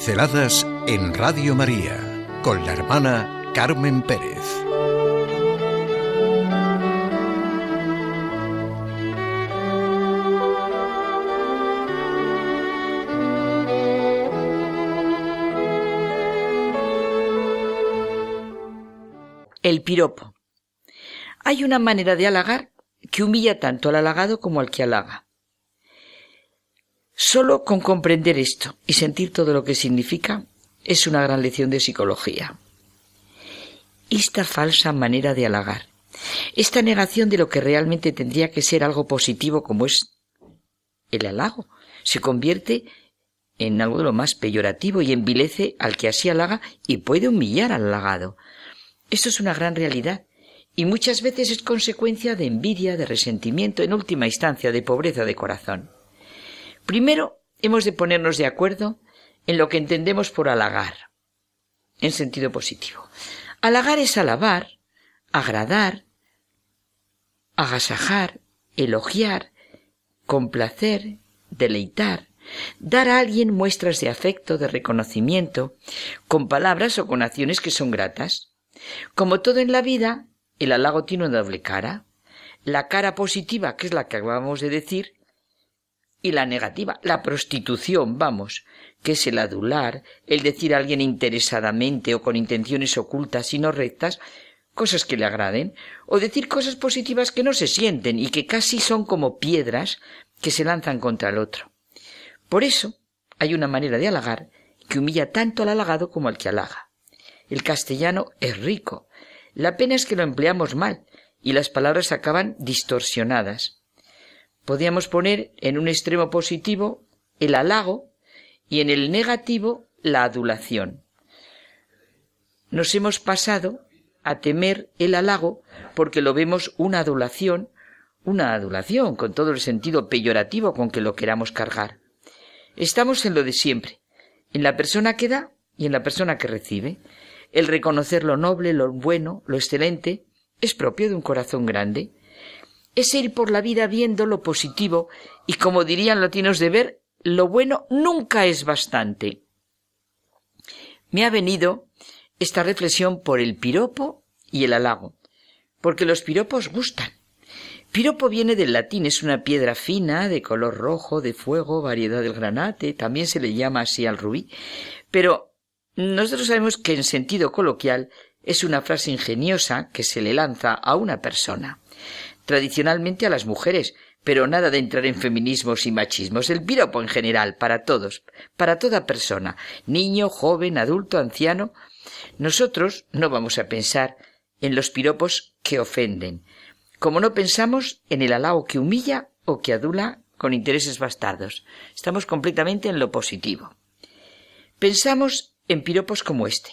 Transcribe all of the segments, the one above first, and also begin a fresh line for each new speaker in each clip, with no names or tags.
Pinceladas en Radio María con la hermana Carmen Pérez.
El piropo. Hay una manera de halagar que humilla tanto al halagado como al que halaga. Solo con comprender esto y sentir todo lo que significa es una gran lección de psicología. Esta falsa manera de halagar, esta negación de lo que realmente tendría que ser algo positivo como es el halago, se convierte en algo de lo más peyorativo y envilece al que así halaga y puede humillar al halagado. Esto es una gran realidad y muchas veces es consecuencia de envidia, de resentimiento, en última instancia de pobreza de corazón. Primero, hemos de ponernos de acuerdo en lo que entendemos por halagar, en sentido positivo. Halagar es alabar, agradar, agasajar, elogiar, complacer, deleitar, dar a alguien muestras de afecto, de reconocimiento, con palabras o con acciones que son gratas. Como todo en la vida, el halago tiene una doble cara. La cara positiva, que es la que acabamos de decir, y la negativa, la prostitución, vamos, que es el adular, el decir a alguien interesadamente o con intenciones ocultas y no rectas, cosas que le agraden, o decir cosas positivas que no se sienten y que casi son como piedras que se lanzan contra el otro. Por eso hay una manera de halagar que humilla tanto al halagado como al que halaga. El castellano es rico. La pena es que lo empleamos mal y las palabras acaban distorsionadas podríamos poner en un extremo positivo el halago y en el negativo la adulación. Nos hemos pasado a temer el halago porque lo vemos una adulación, una adulación con todo el sentido peyorativo con que lo queramos cargar. Estamos en lo de siempre, en la persona que da y en la persona que recibe. El reconocer lo noble, lo bueno, lo excelente, es propio de un corazón grande es ir por la vida viendo lo positivo y, como dirían latinos de ver, lo bueno nunca es bastante. Me ha venido esta reflexión por el piropo y el halago, porque los piropos gustan. Piropo viene del latín, es una piedra fina, de color rojo, de fuego, variedad del granate, también se le llama así al rubí, pero nosotros sabemos que en sentido coloquial es una frase ingeniosa que se le lanza a una persona tradicionalmente a las mujeres, pero nada de entrar en feminismos y machismos. El piropo en general, para todos, para toda persona, niño, joven, adulto, anciano. Nosotros no vamos a pensar en los piropos que ofenden, como no pensamos en el halago que humilla o que adula con intereses bastardos. Estamos completamente en lo positivo. Pensamos en piropos como este.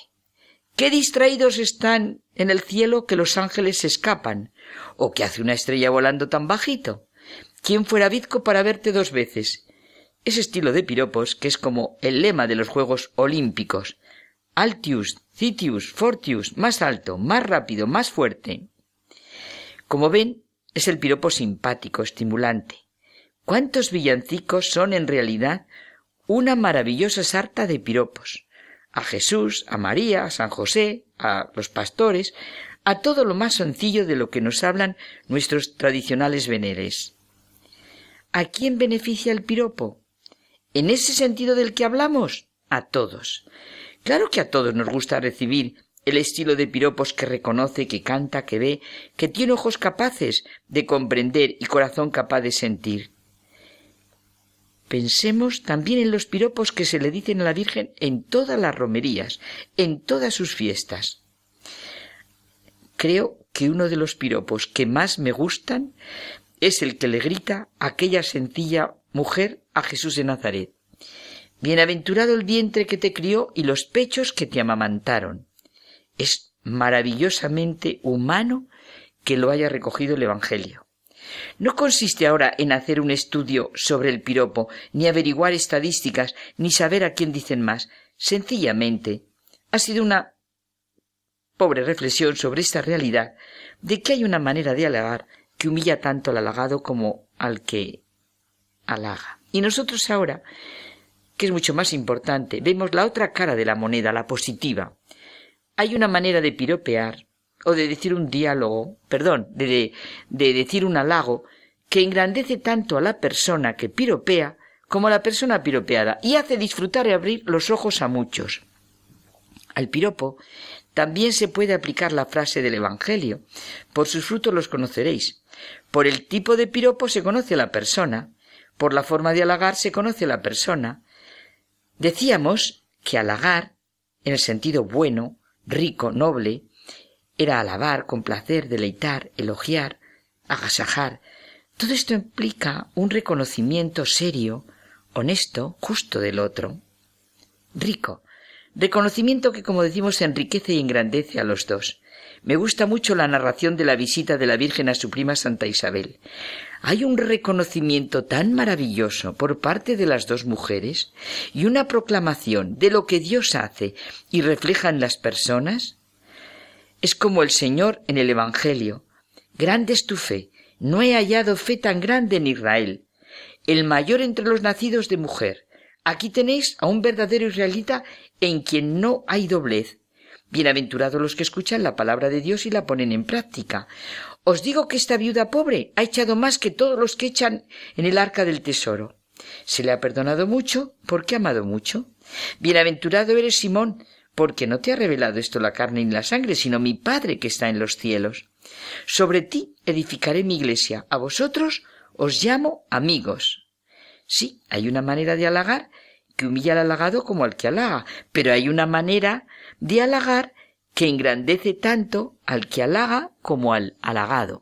Qué distraídos están en el cielo que los ángeles se escapan, ¿O qué hace una estrella volando tan bajito? ¿Quién fuera bizco para verte dos veces? Ese estilo de piropos, que es como el lema de los Juegos Olímpicos. Altius, Citius, Fortius, más alto, más rápido, más fuerte. Como ven, es el piropo simpático, estimulante. ¿Cuántos villancicos son en realidad una maravillosa sarta de piropos? A Jesús, a María, a San José, a los pastores, a todo lo más sencillo de lo que nos hablan nuestros tradicionales veneres. ¿A quién beneficia el piropo? ¿En ese sentido del que hablamos? A todos. Claro que a todos nos gusta recibir el estilo de piropos que reconoce, que canta, que ve, que tiene ojos capaces de comprender y corazón capaz de sentir. Pensemos también en los piropos que se le dicen a la Virgen en todas las romerías, en todas sus fiestas. Creo que uno de los piropos que más me gustan es el que le grita aquella sencilla mujer a Jesús de Nazaret. Bienaventurado el vientre que te crió y los pechos que te amamantaron. Es maravillosamente humano que lo haya recogido el Evangelio. No consiste ahora en hacer un estudio sobre el piropo, ni averiguar estadísticas, ni saber a quién dicen más. Sencillamente, ha sido una pobre reflexión sobre esta realidad de que hay una manera de halagar que humilla tanto al halagado como al que halaga. Y nosotros ahora que es mucho más importante, vemos la otra cara de la moneda, la positiva. Hay una manera de piropear o de decir un diálogo, perdón, de, de, decir un halago que engrandece tanto a la persona que piropea como a la persona piropeada y hace disfrutar y abrir los ojos a muchos. Al piropo también se puede aplicar la frase del Evangelio. Por sus frutos los conoceréis. Por el tipo de piropo se conoce a la persona. Por la forma de halagar se conoce a la persona. Decíamos que halagar, en el sentido bueno, rico, noble, era alabar, complacer, deleitar, elogiar, agasajar. Todo esto implica un reconocimiento serio, honesto, justo del otro. Rico, Reconocimiento que, como decimos, enriquece y engrandece a los dos. Me gusta mucho la narración de la visita de la Virgen a su prima Santa Isabel. Hay un reconocimiento tan maravilloso por parte de las dos mujeres y una proclamación de lo que Dios hace y refleja en las personas. Es como el Señor en el Evangelio. Grande es tu fe. No he hallado fe tan grande en Israel. El mayor entre los nacidos de mujer. Aquí tenéis a un verdadero israelita en quien no hay doblez. Bienaventurados los que escuchan la palabra de Dios y la ponen en práctica. Os digo que esta viuda pobre ha echado más que todos los que echan en el arca del tesoro. Se le ha perdonado mucho porque ha amado mucho. Bienaventurado eres Simón, porque no te ha revelado esto la carne ni la sangre, sino mi Padre que está en los cielos. Sobre ti edificaré mi iglesia, a vosotros os llamo amigos. Sí, hay una manera de halagar que humilla al halagado como al que halaga, pero hay una manera de halagar que engrandece tanto al que halaga como al halagado.